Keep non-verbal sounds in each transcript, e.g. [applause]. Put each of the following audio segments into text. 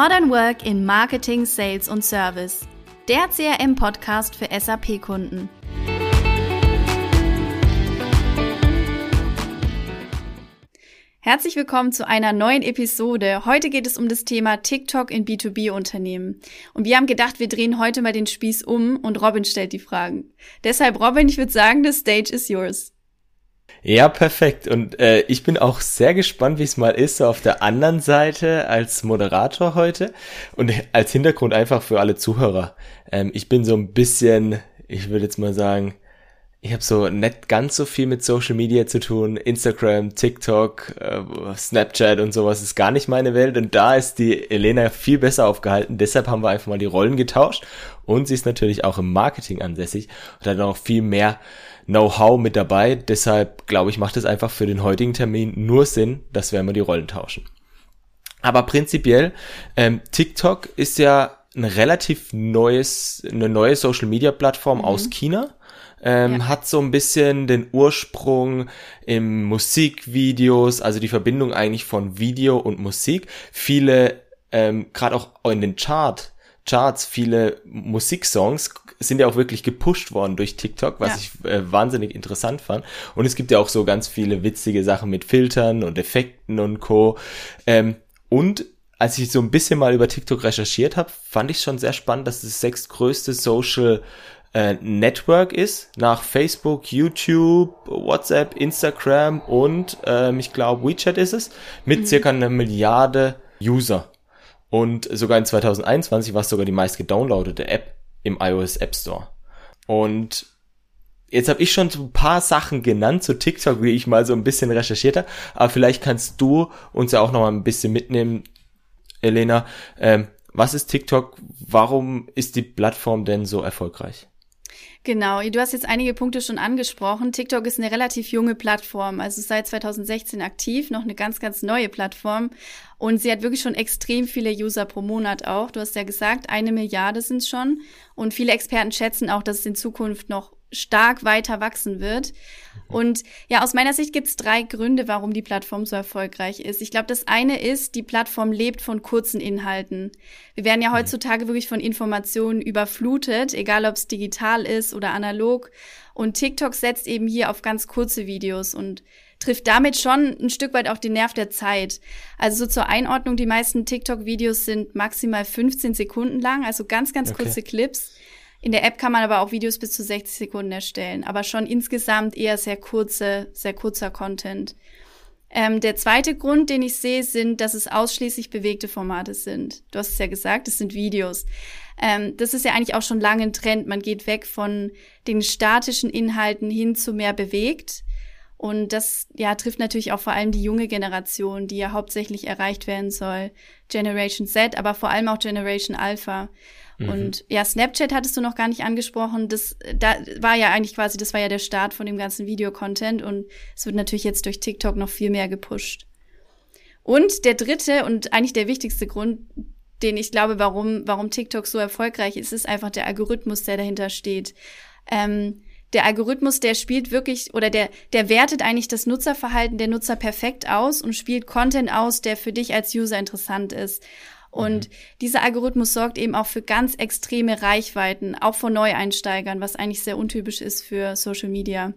Modern Work in Marketing, Sales und Service. Der CRM-Podcast für SAP-Kunden. Herzlich willkommen zu einer neuen Episode. Heute geht es um das Thema TikTok in B2B-Unternehmen. Und wir haben gedacht, wir drehen heute mal den Spieß um und Robin stellt die Fragen. Deshalb, Robin, ich würde sagen, the stage is yours. Ja, perfekt. Und äh, ich bin auch sehr gespannt, wie es mal ist, so auf der anderen Seite als Moderator heute. Und als Hintergrund einfach für alle Zuhörer. Ähm, ich bin so ein bisschen, ich würde jetzt mal sagen, ich habe so nicht ganz so viel mit Social Media zu tun. Instagram, TikTok, äh, Snapchat und sowas ist gar nicht meine Welt. Und da ist die Elena viel besser aufgehalten. Deshalb haben wir einfach mal die Rollen getauscht. Und sie ist natürlich auch im Marketing ansässig und hat auch viel mehr Know-how mit dabei. Deshalb glaube ich, macht es einfach für den heutigen Termin nur Sinn, dass wir immer die Rollen tauschen. Aber prinzipiell, ähm, TikTok ist ja ein relativ neues, eine neue Social Media Plattform mhm. aus China. Ähm, ja. hat so ein bisschen den Ursprung im Musikvideos, also die Verbindung eigentlich von Video und Musik. Viele, ähm, gerade auch in den Chart, Charts, viele Musiksongs sind ja auch wirklich gepusht worden durch TikTok, was ja. ich äh, wahnsinnig interessant fand. Und es gibt ja auch so ganz viele witzige Sachen mit Filtern und Effekten und Co. Ähm, und als ich so ein bisschen mal über TikTok recherchiert habe, fand ich schon sehr spannend, dass es das sechstgrößte Social äh, Network ist, nach Facebook, YouTube, WhatsApp, Instagram und ähm, ich glaube WeChat ist es, mit mhm. circa einer Milliarde User. Und sogar in 2021 war es sogar die meist gedownloadete App im iOS App Store. Und jetzt habe ich schon so ein paar Sachen genannt zu TikTok, wie ich mal so ein bisschen recherchiert habe. Aber vielleicht kannst du uns ja auch noch mal ein bisschen mitnehmen, Elena. Ähm, was ist TikTok? Warum ist die Plattform denn so erfolgreich? Genau, du hast jetzt einige Punkte schon angesprochen. TikTok ist eine relativ junge Plattform, also seit 2016 aktiv, noch eine ganz, ganz neue Plattform. Und sie hat wirklich schon extrem viele User pro Monat auch. Du hast ja gesagt, eine Milliarde sind es schon. Und viele Experten schätzen auch, dass es in Zukunft noch stark weiter wachsen wird. Und ja, aus meiner Sicht gibt es drei Gründe, warum die Plattform so erfolgreich ist. Ich glaube, das eine ist, die Plattform lebt von kurzen Inhalten. Wir werden ja mhm. heutzutage wirklich von Informationen überflutet, egal ob es digital ist oder analog. Und TikTok setzt eben hier auf ganz kurze Videos und trifft damit schon ein Stück weit auch den Nerv der Zeit. Also so zur Einordnung, die meisten TikTok-Videos sind maximal 15 Sekunden lang, also ganz, ganz okay. kurze Clips. In der App kann man aber auch Videos bis zu 60 Sekunden erstellen, aber schon insgesamt eher sehr kurze, sehr kurzer Content. Ähm, der zweite Grund, den ich sehe, sind, dass es ausschließlich bewegte Formate sind. Du hast es ja gesagt, es sind Videos. Ähm, das ist ja eigentlich auch schon lange ein Trend. Man geht weg von den statischen Inhalten hin zu mehr bewegt. Und das ja trifft natürlich auch vor allem die junge Generation, die ja hauptsächlich erreicht werden soll. Generation Z, aber vor allem auch Generation Alpha. Mhm. Und ja, Snapchat hattest du noch gar nicht angesprochen. Das da war ja eigentlich quasi, das war ja der Start von dem ganzen Videocontent und es wird natürlich jetzt durch TikTok noch viel mehr gepusht. Und der dritte und eigentlich der wichtigste Grund, den ich glaube, warum, warum TikTok so erfolgreich ist, ist einfach der Algorithmus, der dahinter steht. Ähm, der Algorithmus, der spielt wirklich oder der, der wertet eigentlich das Nutzerverhalten der Nutzer perfekt aus und spielt Content aus, der für dich als User interessant ist. Und mhm. dieser Algorithmus sorgt eben auch für ganz extreme Reichweiten, auch von Neueinsteigern, was eigentlich sehr untypisch ist für Social Media.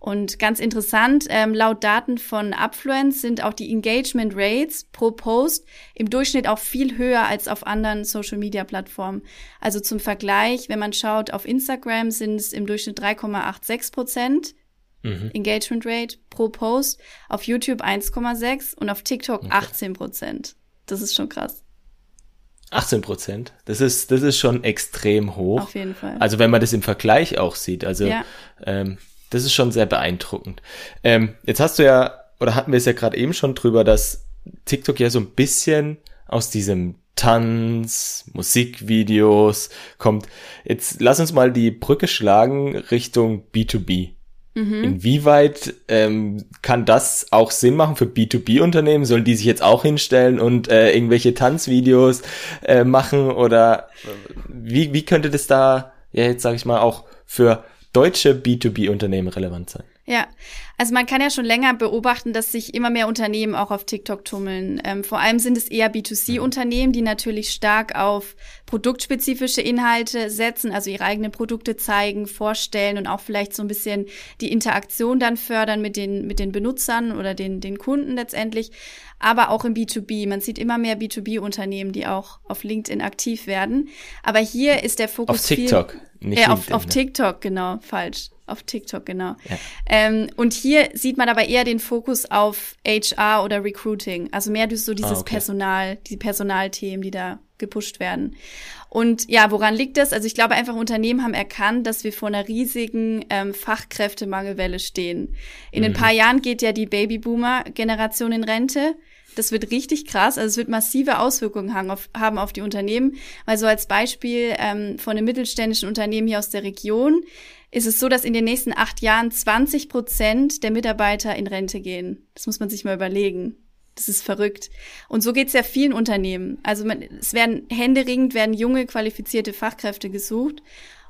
Und ganz interessant, ähm, laut Daten von Upfluence sind auch die Engagement Rates pro Post im Durchschnitt auch viel höher als auf anderen Social-Media-Plattformen. Also zum Vergleich, wenn man schaut, auf Instagram sind es im Durchschnitt 3,86 Prozent mhm. Engagement Rate pro Post, auf YouTube 1,6 und auf TikTok okay. 18 Prozent. Das ist schon krass. 18 Prozent. Das ist, das ist schon extrem hoch. Auf jeden Fall. Also wenn man das im Vergleich auch sieht. Also ja. ähm, das ist schon sehr beeindruckend. Ähm, jetzt hast du ja, oder hatten wir es ja gerade eben schon drüber, dass TikTok ja so ein bisschen aus diesem Tanz, Musikvideos kommt. Jetzt lass uns mal die Brücke schlagen Richtung B2B. Mhm. Inwieweit ähm, kann das auch Sinn machen für B2B-Unternehmen? Sollen die sich jetzt auch hinstellen und äh, irgendwelche Tanzvideos äh, machen? Oder äh, wie, wie könnte das da, ja jetzt sage ich mal, auch für deutsche B2B-Unternehmen relevant sein? Ja, also man kann ja schon länger beobachten, dass sich immer mehr Unternehmen auch auf TikTok tummeln. Ähm, vor allem sind es eher B2C-Unternehmen, die natürlich stark auf produktspezifische Inhalte setzen, also ihre eigenen Produkte zeigen, vorstellen und auch vielleicht so ein bisschen die Interaktion dann fördern mit den, mit den Benutzern oder den, den Kunden letztendlich. Aber auch im B2B. Man sieht immer mehr B2B-Unternehmen, die auch auf LinkedIn aktiv werden. Aber hier ist der Fokus. Auf TikTok, viel, nicht äh, auf, auf ne? TikTok, genau, falsch auf TikTok, genau. Ja. Ähm, und hier sieht man aber eher den Fokus auf HR oder Recruiting, also mehr so dieses ah, okay. Personal, die Personalthemen, die da gepusht werden. Und ja, woran liegt das? Also ich glaube einfach, Unternehmen haben erkannt, dass wir vor einer riesigen ähm, Fachkräftemangelwelle stehen. In mhm. ein paar Jahren geht ja die Babyboomer-Generation in Rente. Das wird richtig krass. Also es wird massive Auswirkungen haben auf, haben auf die Unternehmen. Weil so als Beispiel ähm, von einem mittelständischen Unternehmen hier aus der Region ist es so, dass in den nächsten acht Jahren 20 Prozent der Mitarbeiter in Rente gehen. Das muss man sich mal überlegen. Das ist verrückt. Und so geht es ja vielen Unternehmen. Also man, es werden händeringend werden junge qualifizierte Fachkräfte gesucht.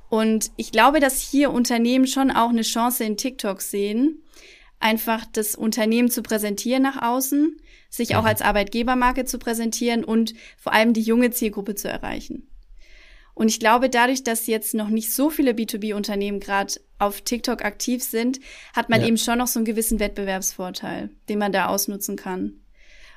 Und ich glaube, dass hier Unternehmen schon auch eine Chance in TikTok sehen, einfach das Unternehmen zu präsentieren nach außen, sich auch mhm. als Arbeitgebermarke zu präsentieren und vor allem die junge Zielgruppe zu erreichen. Und ich glaube, dadurch, dass jetzt noch nicht so viele B2B-Unternehmen gerade auf TikTok aktiv sind, hat man ja. eben schon noch so einen gewissen Wettbewerbsvorteil, den man da ausnutzen kann.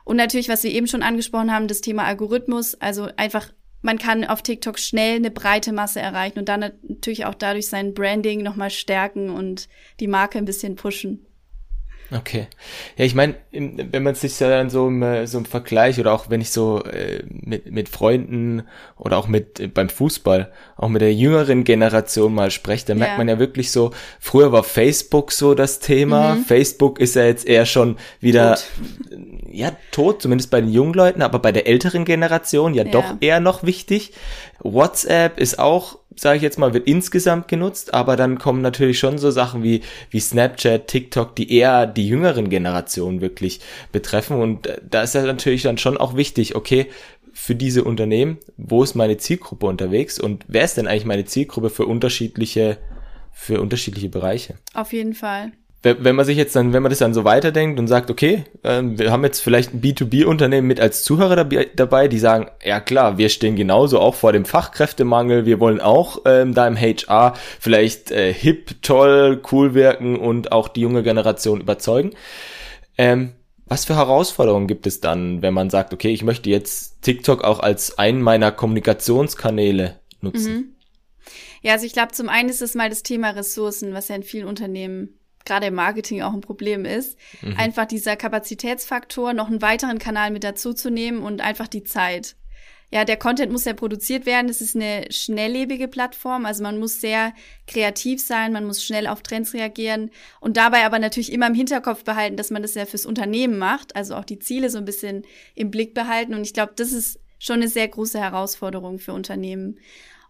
Und natürlich, was wir eben schon angesprochen haben, das Thema Algorithmus, also einfach man kann auf TikTok schnell eine breite Masse erreichen und dann natürlich auch dadurch sein Branding nochmal stärken und die Marke ein bisschen pushen. Okay. Ja, ich meine, wenn man sich dann so im, äh, so im Vergleich oder auch wenn ich so äh, mit, mit Freunden oder auch mit äh, beim Fußball, auch mit der jüngeren Generation mal spreche, dann ja. merkt man ja wirklich so, früher war Facebook so das Thema. Mhm. Facebook ist ja jetzt eher schon wieder tot. Ja tot, zumindest bei den jungen Leuten, aber bei der älteren Generation ja, ja. doch eher noch wichtig. WhatsApp ist auch sage ich jetzt mal, wird insgesamt genutzt, aber dann kommen natürlich schon so Sachen wie, wie Snapchat, TikTok, die eher die jüngeren Generationen wirklich betreffen. Und da ist ja natürlich dann schon auch wichtig, okay, für diese Unternehmen, wo ist meine Zielgruppe unterwegs und wer ist denn eigentlich meine Zielgruppe für unterschiedliche, für unterschiedliche Bereiche? Auf jeden Fall wenn man sich jetzt dann, wenn man das dann so weiterdenkt und sagt, okay, ähm, wir haben jetzt vielleicht ein B2B-Unternehmen mit als Zuhörer dabei, die sagen, ja klar, wir stehen genauso auch vor dem Fachkräftemangel, wir wollen auch ähm, da im HR vielleicht äh, hip, toll, cool wirken und auch die junge Generation überzeugen. Ähm, was für Herausforderungen gibt es dann, wenn man sagt, okay, ich möchte jetzt TikTok auch als einen meiner Kommunikationskanäle nutzen? Mhm. Ja, also ich glaube, zum einen ist es mal das Thema Ressourcen, was ja in vielen Unternehmen gerade im Marketing auch ein Problem ist, mhm. einfach dieser Kapazitätsfaktor, noch einen weiteren Kanal mit dazu zu nehmen und einfach die Zeit. Ja, der Content muss ja produziert werden. Es ist eine schnelllebige Plattform. Also man muss sehr kreativ sein, man muss schnell auf Trends reagieren und dabei aber natürlich immer im Hinterkopf behalten, dass man das ja fürs Unternehmen macht. Also auch die Ziele so ein bisschen im Blick behalten. Und ich glaube, das ist schon eine sehr große Herausforderung für Unternehmen.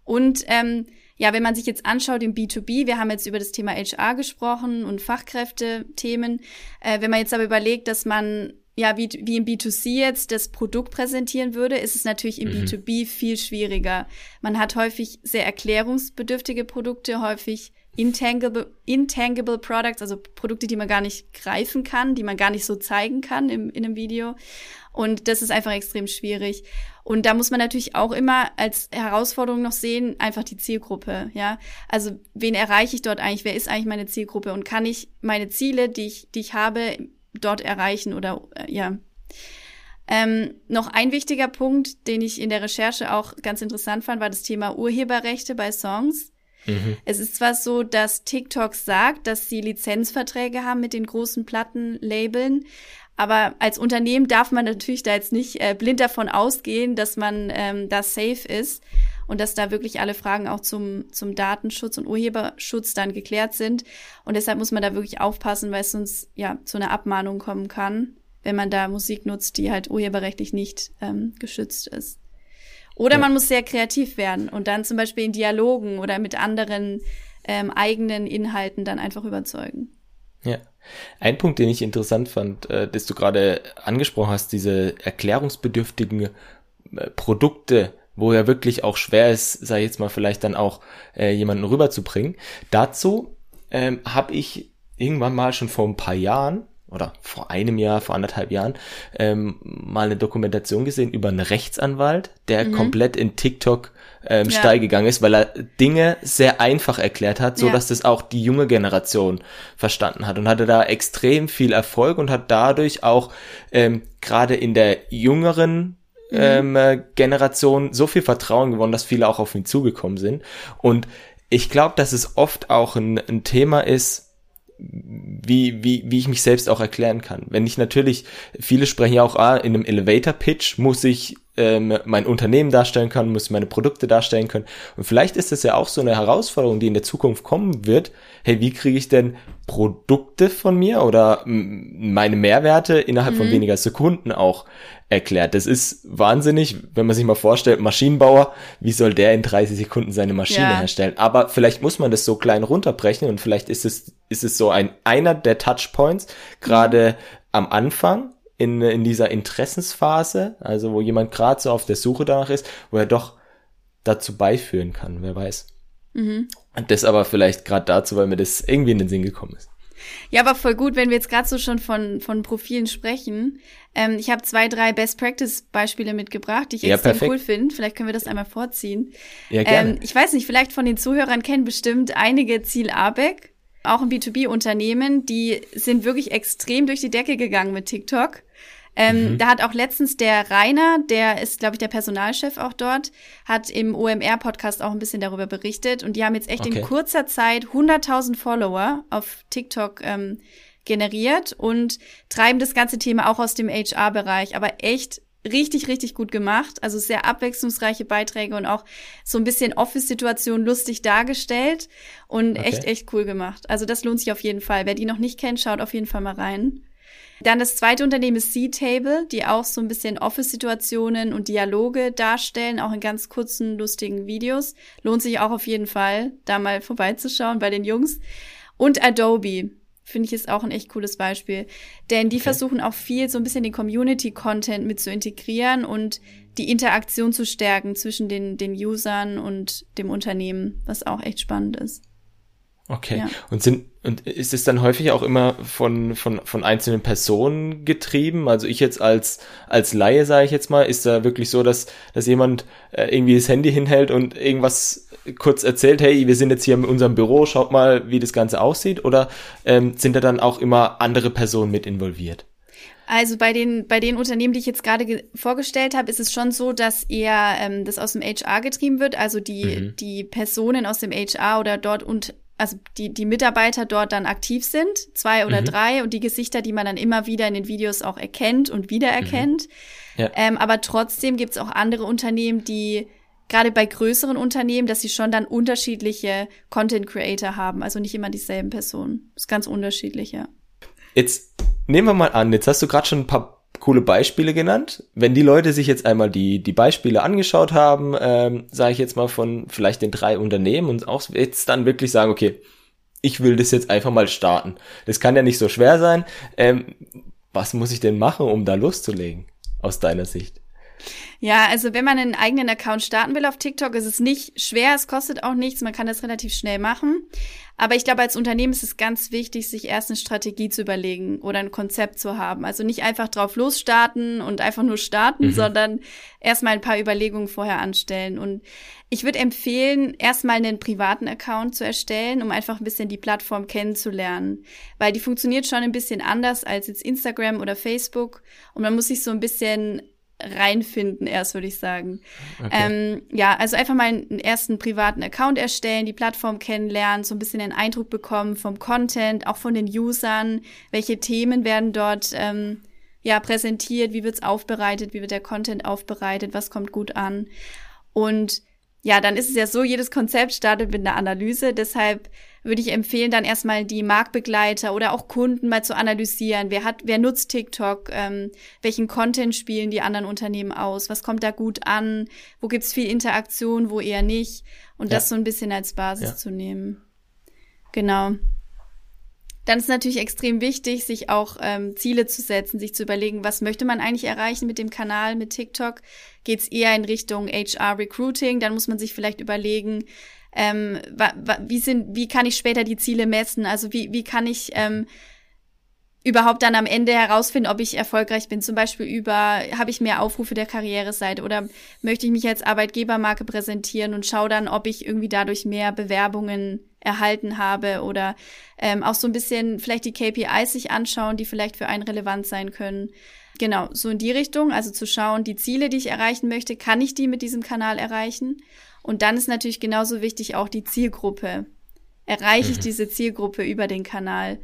Und ähm, ja, wenn man sich jetzt anschaut im B2B, wir haben jetzt über das Thema HR gesprochen und Fachkräfte-Themen. Äh, wenn man jetzt aber überlegt, dass man ja, wie, wie im B2C jetzt das Produkt präsentieren würde, ist es natürlich im mhm. B2B viel schwieriger. Man hat häufig sehr erklärungsbedürftige Produkte, häufig intangible, intangible Products, also Produkte, die man gar nicht greifen kann, die man gar nicht so zeigen kann im, in einem Video. Und das ist einfach extrem schwierig. Und da muss man natürlich auch immer als Herausforderung noch sehen, einfach die Zielgruppe, ja. Also, wen erreiche ich dort eigentlich? Wer ist eigentlich meine Zielgruppe? Und kann ich meine Ziele, die ich, die ich habe, dort erreichen oder, äh, ja. Ähm, noch ein wichtiger Punkt, den ich in der Recherche auch ganz interessant fand, war das Thema Urheberrechte bei Songs. Mhm. Es ist zwar so, dass TikTok sagt, dass sie Lizenzverträge haben mit den großen Plattenlabeln, aber als Unternehmen darf man natürlich da jetzt nicht äh, blind davon ausgehen, dass man ähm, da safe ist und dass da wirklich alle Fragen auch zum, zum Datenschutz und Urheberschutz dann geklärt sind. Und deshalb muss man da wirklich aufpassen, weil es sonst ja zu einer Abmahnung kommen kann, wenn man da Musik nutzt, die halt urheberrechtlich nicht ähm, geschützt ist. Oder ja. man muss sehr kreativ werden und dann zum Beispiel in Dialogen oder mit anderen ähm, eigenen Inhalten dann einfach überzeugen. Ja. Ein Punkt, den ich interessant fand, äh, dass du gerade angesprochen hast, diese erklärungsbedürftigen äh, Produkte, wo ja wirklich auch schwer ist, sei jetzt mal vielleicht dann auch äh, jemanden rüberzubringen. Dazu ähm, habe ich irgendwann mal schon vor ein paar Jahren oder vor einem Jahr, vor anderthalb Jahren, ähm, mal eine Dokumentation gesehen über einen Rechtsanwalt, der mhm. komplett in TikTok ähm, ja. steil gegangen ist, weil er Dinge sehr einfach erklärt hat, so ja. dass das auch die junge Generation verstanden hat und hatte da extrem viel Erfolg und hat dadurch auch ähm, gerade in der jüngeren mhm. ähm, äh, Generation so viel Vertrauen gewonnen, dass viele auch auf ihn zugekommen sind. Und ich glaube, dass es oft auch ein, ein Thema ist, wie, wie, wie ich mich selbst auch erklären kann. Wenn ich natürlich, viele sprechen ja auch, ah, in einem Elevator-Pitch muss ich ähm, mein Unternehmen darstellen können, muss meine Produkte darstellen können. Und vielleicht ist das ja auch so eine Herausforderung, die in der Zukunft kommen wird. Hey, wie kriege ich denn Produkte von mir oder meine Mehrwerte innerhalb mhm. von weniger Sekunden auch erklärt? Das ist wahnsinnig, wenn man sich mal vorstellt, Maschinenbauer, wie soll der in 30 Sekunden seine Maschine ja. herstellen? Aber vielleicht muss man das so klein runterbrechen und vielleicht ist es, ist es so ein, einer der Touchpoints, gerade mhm. am Anfang, in, in dieser Interessensphase, also wo jemand gerade so auf der Suche danach ist, wo er doch dazu beiführen kann, wer weiß. Mhm. Und das aber vielleicht gerade dazu, weil mir das irgendwie in den Sinn gekommen ist. Ja, aber voll gut, wenn wir jetzt gerade so schon von, von Profilen sprechen. Ähm, ich habe zwei, drei Best-Practice-Beispiele mitgebracht, die ich ja, extrem perfekt. cool finde. Vielleicht können wir das einmal vorziehen. Ja, gerne. Ähm, ich weiß nicht, vielleicht von den Zuhörern kennen bestimmt einige Ziel Abeck auch ein B2B-Unternehmen, die sind wirklich extrem durch die Decke gegangen mit TikTok. Ähm, mhm. Da hat auch letztens der Rainer, der ist, glaube ich, der Personalchef auch dort, hat im OMR-Podcast auch ein bisschen darüber berichtet. Und die haben jetzt echt okay. in kurzer Zeit 100.000 Follower auf TikTok ähm, generiert und treiben das ganze Thema auch aus dem HR-Bereich, aber echt richtig, richtig gut gemacht. Also sehr abwechslungsreiche Beiträge und auch so ein bisschen Office-Situation lustig dargestellt und okay. echt, echt cool gemacht. Also das lohnt sich auf jeden Fall. Wer die noch nicht kennt, schaut auf jeden Fall mal rein. Dann das zweite Unternehmen ist C-Table, die auch so ein bisschen Office-Situationen und Dialoge darstellen, auch in ganz kurzen, lustigen Videos. Lohnt sich auch auf jeden Fall, da mal vorbeizuschauen bei den Jungs. Und Adobe, finde ich ist auch ein echt cooles Beispiel. Denn die okay. versuchen auch viel so ein bisschen den Community-Content mit zu integrieren und die Interaktion zu stärken zwischen den, den Usern und dem Unternehmen, was auch echt spannend ist. Okay. Ja. Und sind und ist es dann häufig auch immer von von von einzelnen Personen getrieben? Also ich jetzt als als Laie sage ich jetzt mal, ist da wirklich so, dass dass jemand äh, irgendwie das Handy hinhält und irgendwas kurz erzählt, hey, wir sind jetzt hier in unserem Büro, schaut mal, wie das Ganze aussieht, oder ähm, sind da dann auch immer andere Personen mit involviert? Also bei den, bei den Unternehmen, die ich jetzt gerade vorgestellt habe, ist es schon so, dass eher ähm, das aus dem HR getrieben wird. Also die, mhm. die Personen aus dem HR oder dort und also die, die Mitarbeiter dort dann aktiv sind, zwei oder mhm. drei, und die Gesichter, die man dann immer wieder in den Videos auch erkennt und wiedererkennt. Mhm. Ja. Ähm, aber trotzdem gibt es auch andere Unternehmen, die gerade bei größeren Unternehmen, dass sie schon dann unterschiedliche Content Creator haben, also nicht immer dieselben Personen. Das ist ganz unterschiedlich, ja. Jetzt nehmen wir mal an, jetzt hast du gerade schon ein paar coole Beispiele genannt. Wenn die Leute sich jetzt einmal die, die Beispiele angeschaut haben, ähm, sage ich jetzt mal von vielleicht den drei Unternehmen und auch jetzt dann wirklich sagen, okay, ich will das jetzt einfach mal starten. Das kann ja nicht so schwer sein. Ähm, was muss ich denn machen, um da loszulegen, aus deiner Sicht? Ja, also wenn man einen eigenen Account starten will auf TikTok, ist es nicht schwer, es kostet auch nichts, man kann das relativ schnell machen. Aber ich glaube, als Unternehmen ist es ganz wichtig, sich erst eine Strategie zu überlegen oder ein Konzept zu haben. Also nicht einfach drauf losstarten und einfach nur starten, mhm. sondern erstmal ein paar Überlegungen vorher anstellen. Und ich würde empfehlen, erstmal einen privaten Account zu erstellen, um einfach ein bisschen die Plattform kennenzulernen. Weil die funktioniert schon ein bisschen anders als jetzt Instagram oder Facebook. Und man muss sich so ein bisschen reinfinden erst, würde ich sagen. Okay. Ähm, ja, also einfach mal einen ersten privaten Account erstellen, die Plattform kennenlernen, so ein bisschen den Eindruck bekommen vom Content, auch von den Usern, welche Themen werden dort ähm, ja präsentiert, wie wird's aufbereitet, wie wird der Content aufbereitet, was kommt gut an. Und ja, dann ist es ja so, jedes Konzept startet mit einer Analyse, deshalb würde ich empfehlen, dann erstmal die Marktbegleiter oder auch Kunden mal zu analysieren. Wer hat, wer nutzt TikTok? Ähm, welchen Content spielen die anderen Unternehmen aus? Was kommt da gut an? Wo gibt's viel Interaktion, wo eher nicht? Und ja. das so ein bisschen als Basis ja. zu nehmen. Genau. Dann ist natürlich extrem wichtig, sich auch ähm, Ziele zu setzen, sich zu überlegen, was möchte man eigentlich erreichen mit dem Kanal, mit TikTok? Geht's eher in Richtung HR Recruiting? Dann muss man sich vielleicht überlegen, Ähm, wie sind, wie kann ich später die Ziele messen? Also wie, wie kann ich ähm, überhaupt dann am Ende herausfinden, ob ich erfolgreich bin. Zum Beispiel über, habe ich mehr Aufrufe der Karriereseite oder möchte ich mich als Arbeitgebermarke präsentieren und schaue dann, ob ich irgendwie dadurch mehr Bewerbungen erhalten habe oder ähm, auch so ein bisschen vielleicht die KPIs sich anschauen, die vielleicht für einen relevant sein können. Genau, so in die Richtung, also zu schauen, die Ziele, die ich erreichen möchte, kann ich die mit diesem Kanal erreichen? Und dann ist natürlich genauso wichtig auch die Zielgruppe. Erreiche ich mhm. diese Zielgruppe über den Kanal?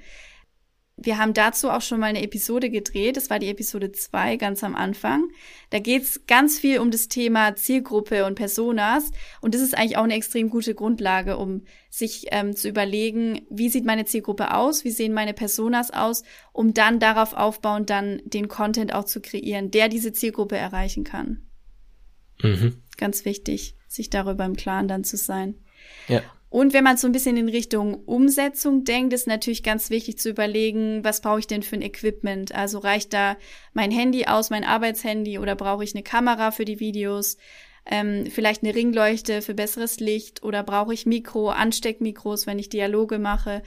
Wir haben dazu auch schon mal eine Episode gedreht. Das war die Episode 2 ganz am Anfang. Da geht's ganz viel um das Thema Zielgruppe und Personas. Und das ist eigentlich auch eine extrem gute Grundlage, um sich ähm, zu überlegen, wie sieht meine Zielgruppe aus, wie sehen meine Personas aus, um dann darauf aufbauend dann den Content auch zu kreieren, der diese Zielgruppe erreichen kann. Mhm. Ganz wichtig, sich darüber im Klaren dann zu sein. Ja. Und wenn man so ein bisschen in Richtung Umsetzung denkt, ist natürlich ganz wichtig zu überlegen, was brauche ich denn für ein Equipment? Also reicht da mein Handy aus, mein Arbeitshandy oder brauche ich eine Kamera für die Videos? Ähm, vielleicht eine Ringleuchte für besseres Licht oder brauche ich Mikro, Ansteckmikros, wenn ich Dialoge mache?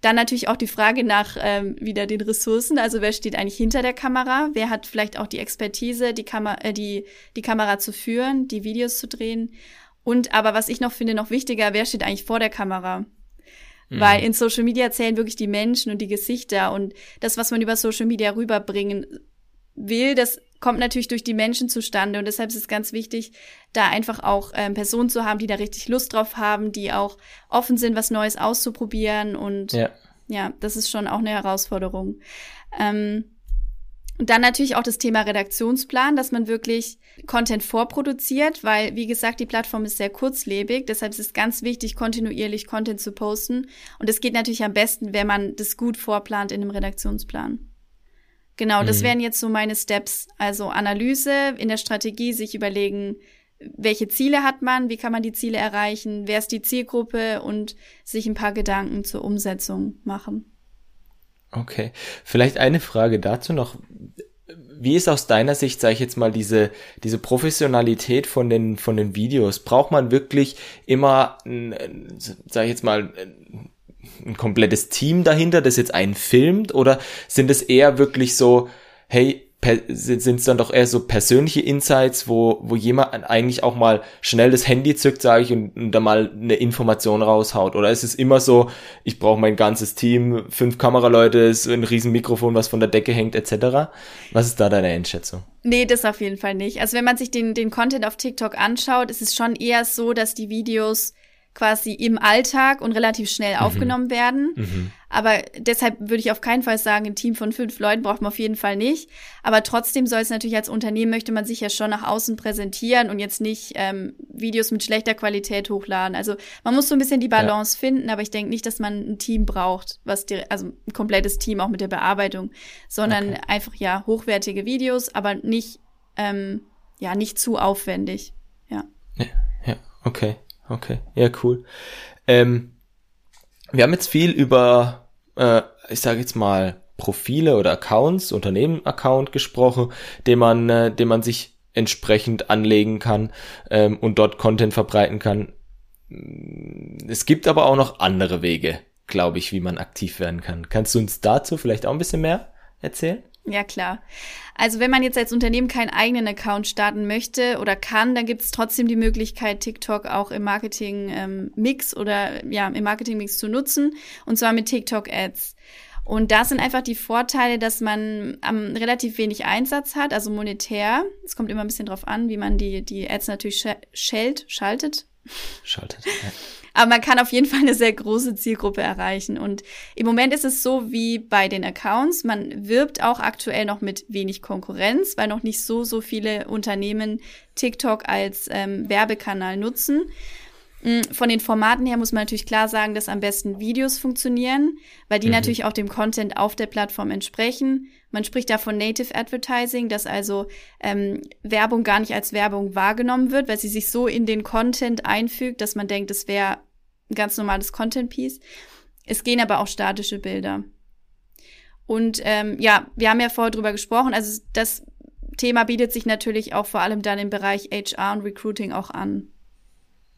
Dann natürlich auch die Frage nach ähm, wieder den Ressourcen. Also wer steht eigentlich hinter der Kamera? Wer hat vielleicht auch die Expertise, die, Kamera, äh, die, die Kamera zu führen, die Videos zu drehen? Und aber was ich noch finde, noch wichtiger, wer steht eigentlich vor der Kamera? Mhm. Weil in Social Media zählen wirklich die Menschen und die Gesichter und das, was man über Social Media rüberbringen will, das kommt natürlich durch die Menschen zustande und deshalb ist es ganz wichtig, da einfach auch ähm, Personen zu haben, die da richtig Lust drauf haben, die auch offen sind, was Neues auszuprobieren und ja, ja das ist schon auch eine Herausforderung. Ähm, und dann natürlich auch das Thema Redaktionsplan, dass man wirklich Content vorproduziert, weil, wie gesagt, die Plattform ist sehr kurzlebig. Deshalb ist es ganz wichtig, kontinuierlich Content zu posten. Und es geht natürlich am besten, wenn man das gut vorplant in einem Redaktionsplan. Genau, das mhm. wären jetzt so meine Steps. Also Analyse, in der Strategie sich überlegen, welche Ziele hat man, wie kann man die Ziele erreichen, wer ist die Zielgruppe und sich ein paar Gedanken zur Umsetzung machen. Okay, vielleicht eine Frage dazu noch. Wie ist aus deiner Sicht, sage ich jetzt mal, diese, diese Professionalität von den, von den Videos? Braucht man wirklich immer, sage ich jetzt mal, ein komplettes Team dahinter, das jetzt einen filmt? Oder sind es eher wirklich so, hey, sind es dann doch eher so persönliche Insights, wo, wo jemand eigentlich auch mal schnell das Handy zückt, sage ich, und, und da mal eine Information raushaut? Oder ist es immer so, ich brauche mein ganzes Team, fünf Kameraleute, ein riesen Mikrofon, was von der Decke hängt, etc.? Was ist da deine Einschätzung? Nee, das auf jeden Fall nicht. Also wenn man sich den, den Content auf TikTok anschaut, ist es schon eher so, dass die Videos quasi im Alltag und relativ schnell mhm. aufgenommen werden. Mhm. Aber deshalb würde ich auf keinen Fall sagen, ein Team von fünf Leuten braucht man auf jeden Fall nicht. Aber trotzdem soll es natürlich als Unternehmen möchte man sich ja schon nach außen präsentieren und jetzt nicht ähm, Videos mit schlechter Qualität hochladen. Also man muss so ein bisschen die Balance ja. finden, aber ich denke nicht, dass man ein Team braucht, was die, also ein komplettes Team auch mit der Bearbeitung, sondern okay. einfach ja hochwertige Videos, aber nicht ähm, ja nicht zu aufwendig. Ja. Ja, ja okay. Okay, ja, cool. Ähm, wir haben jetzt viel über, äh, ich sage jetzt mal, Profile oder Accounts, Unternehmen-Account gesprochen, den man, äh, den man sich entsprechend anlegen kann ähm, und dort Content verbreiten kann. Es gibt aber auch noch andere Wege, glaube ich, wie man aktiv werden kann. Kannst du uns dazu vielleicht auch ein bisschen mehr erzählen? Ja, klar. Also wenn man jetzt als Unternehmen keinen eigenen Account starten möchte oder kann, dann gibt es trotzdem die Möglichkeit, TikTok auch im Marketing-Mix ähm, oder ja, im Marketing-Mix zu nutzen. Und zwar mit TikTok-Ads. Und da sind einfach die Vorteile, dass man ähm, relativ wenig Einsatz hat, also monetär. Es kommt immer ein bisschen drauf an, wie man die, die Ads natürlich sch schaltet. Schaltet. Ja. Aber man kann auf jeden Fall eine sehr große Zielgruppe erreichen. Und im Moment ist es so wie bei den Accounts. Man wirbt auch aktuell noch mit wenig Konkurrenz, weil noch nicht so, so viele Unternehmen TikTok als ähm, Werbekanal nutzen. Mm, von den Formaten her muss man natürlich klar sagen, dass am besten Videos funktionieren, weil die mhm. natürlich auch dem Content auf der Plattform entsprechen. Man spricht da von Native Advertising, dass also ähm, Werbung gar nicht als Werbung wahrgenommen wird, weil sie sich so in den Content einfügt, dass man denkt, es wäre ein ganz normales Content-Piece. Es gehen aber auch statische Bilder. Und ähm, ja, wir haben ja vorher drüber gesprochen, also das Thema bietet sich natürlich auch vor allem dann im Bereich HR und Recruiting auch an.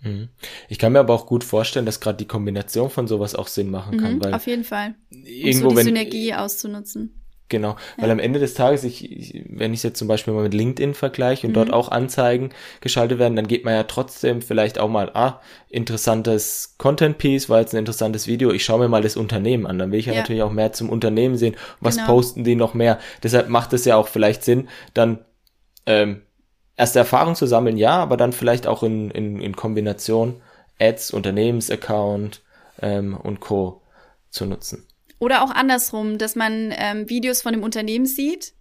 Mhm. Ich kann mir aber auch gut vorstellen, dass gerade die Kombination von sowas auch Sinn machen kann. Mhm, weil auf jeden Fall. Irgendwo, um so die wenn, Synergie auszunutzen. Genau, weil am Ende des Tages, ich, ich, wenn ich es jetzt zum Beispiel mal mit LinkedIn vergleiche und Mhm. dort auch Anzeigen geschaltet werden, dann geht man ja trotzdem vielleicht auch mal, ah, interessantes Content-Piece, war jetzt ein interessantes Video, ich schaue mir mal das Unternehmen an, dann will ich ja, Ja. natürlich auch mehr zum Unternehmen sehen, was Genau. posten die noch mehr. Deshalb macht es ja auch vielleicht Sinn, dann ähm, erste Erfahrung zu sammeln, ja, aber dann vielleicht auch in, in, in Kombination Ads, Unternehmensaccount ähm, und Co. zu nutzen. Oder auch andersrum, dass man ähm, Videos von dem Unternehmen sieht,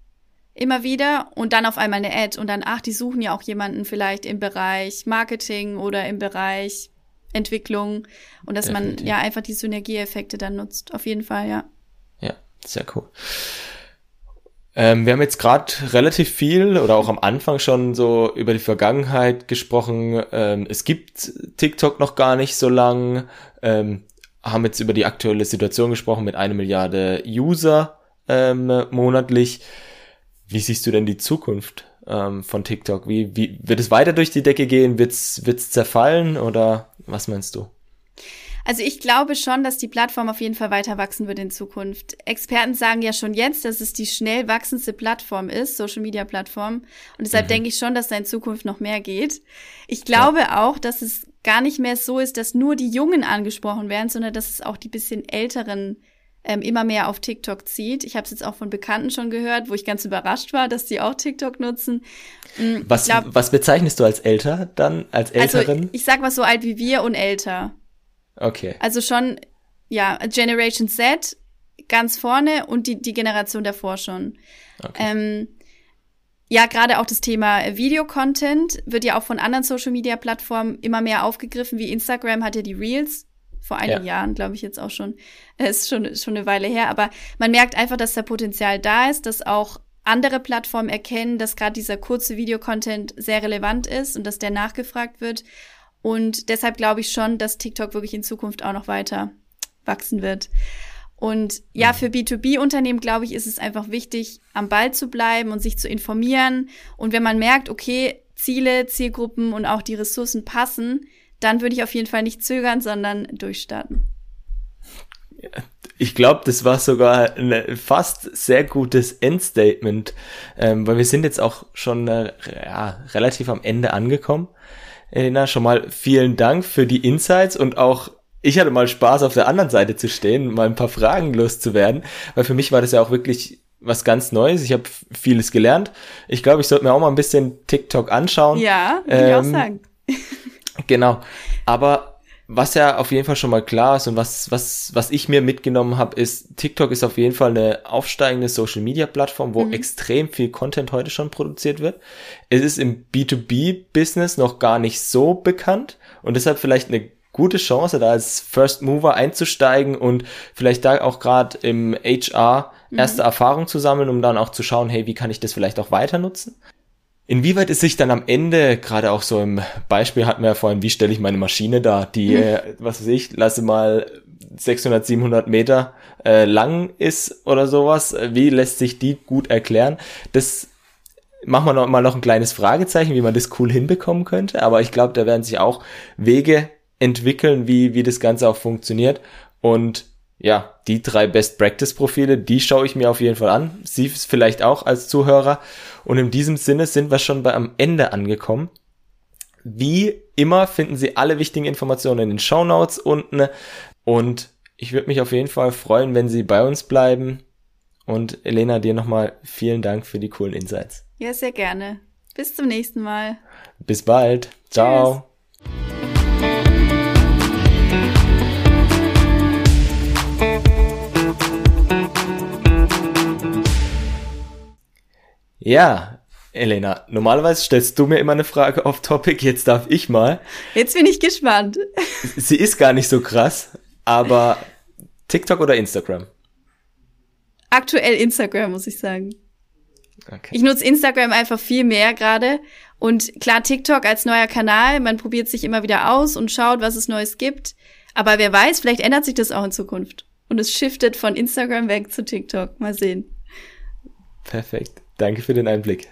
immer wieder, und dann auf einmal eine Ad und dann, ach, die suchen ja auch jemanden vielleicht im Bereich Marketing oder im Bereich Entwicklung und dass Definitiv. man ja einfach die Synergieeffekte dann nutzt. Auf jeden Fall, ja. Ja, sehr cool. Ähm, wir haben jetzt gerade relativ viel oder auch am Anfang schon so über die Vergangenheit gesprochen. Ähm, es gibt TikTok noch gar nicht so lang. Ähm, haben jetzt über die aktuelle Situation gesprochen mit einer Milliarde User ähm, monatlich. Wie siehst du denn die Zukunft ähm, von TikTok? Wie, wie wird es weiter durch die Decke gehen? Wird's wird's zerfallen oder was meinst du? Also ich glaube schon, dass die Plattform auf jeden Fall weiter wachsen wird in Zukunft. Experten sagen ja schon jetzt, dass es die schnell wachsendste Plattform ist, Social Media Plattform. Und deshalb denke ich schon, dass da in Zukunft noch mehr geht. Ich glaube auch, dass es gar nicht mehr so ist, dass nur die Jungen angesprochen werden, sondern dass es auch die bisschen älteren ähm, immer mehr auf TikTok zieht. Ich habe es jetzt auch von Bekannten schon gehört, wo ich ganz überrascht war, dass die auch TikTok nutzen. Mm, Was, glaub, was bezeichnest du als älter dann, als also älteren? ich sag mal so alt wie wir und älter. Okay. Also schon, ja, Generation Z ganz vorne und die, die Generation davor schon. okay. Ähm, ja, gerade auch das Thema Videocontent wird ja auch von anderen Social-Media-Plattformen immer mehr aufgegriffen, wie Instagram hat ja die Reels vor einigen Ja. Jahren, glaube ich jetzt auch schon. Äh, Ist schon, schon eine Weile her, aber man merkt einfach, dass da Potenzial da ist, dass auch andere Plattformen erkennen, dass gerade dieser kurze Videocontent sehr relevant ist und dass der nachgefragt wird. Und deshalb glaube ich schon, dass TikTok wirklich in Zukunft auch noch weiter wachsen wird. Und ja, für B2B-Unternehmen, glaube ich, ist es einfach wichtig, am Ball zu bleiben und sich zu informieren. Und wenn man merkt, okay, Ziele, Zielgruppen und auch die Ressourcen passen, dann würde ich auf jeden Fall nicht zögern, sondern durchstarten. Ich glaube, das war sogar ein fast sehr gutes Endstatement, ähm, weil wir sind jetzt auch schon äh, ja, relativ am Ende angekommen. Elena, schon mal vielen Dank für die Insights und auch ich hatte mal Spaß auf der anderen Seite zu stehen, mal ein paar Fragen loszuwerden, weil für mich war das ja auch wirklich was ganz Neues. Ich habe vieles gelernt. Ich glaube, ich sollte mir auch mal ein bisschen TikTok anschauen. Ja, würde ich auch Ähm, sagen. [laughs] Genau. Aber was ja auf jeden Fall schon mal klar ist und was, was, was ich mir mitgenommen habe, ist, TikTok ist auf jeden Fall eine aufsteigende Social Media Plattform, wo extrem viel Content heute schon produziert wird. Es ist im B2B-Business noch gar nicht so bekannt und deshalb vielleicht eine gute Chance, da als First Mover einzusteigen und vielleicht da auch gerade im HR erste Erfahrung zu sammeln, um dann auch zu schauen, hey, wie kann ich das vielleicht auch weiter nutzen? Inwieweit es sich dann am Ende, gerade auch so im Beispiel hatten wir ja vorhin, wie stelle ich meine Maschine da, die, äh, was weiß ich, lasse mal 600, 700 Meter äh, lang ist oder sowas, äh, wie lässt sich die gut erklären? Das machen wir noch mal noch ein kleines Fragezeichen, wie man das cool hinbekommen könnte, aber ich glaube, da werden sich auch Wege entwickeln, wie, wie das Ganze auch funktioniert und ja, die drei Best-Practice-Profile, die schaue ich mir auf jeden Fall an. Sie vielleicht auch als Zuhörer. Und in diesem Sinne sind wir schon bei am Ende angekommen. Wie immer finden Sie alle wichtigen Informationen in den Show Notes unten. Und ich würde mich auf jeden Fall freuen, wenn Sie bei uns bleiben. Und Elena, dir nochmal vielen Dank für die coolen Insights. Ja, sehr gerne. Bis zum nächsten Mal. Bis bald. Ciao. Ja, Elena, normalerweise stellst du mir immer eine Frage auf Topic, jetzt darf ich mal. Jetzt bin ich gespannt. Sie ist gar nicht so krass, aber TikTok oder Instagram? Aktuell Instagram, muss ich sagen. Okay. Ich nutze Instagram einfach viel mehr gerade. Und klar, TikTok als neuer Kanal, man probiert sich immer wieder aus und schaut, was es Neues gibt. Aber wer weiß, vielleicht ändert sich das auch in Zukunft. Und es shiftet von Instagram weg zu TikTok. Mal sehen. Perfekt. Danke für den Einblick.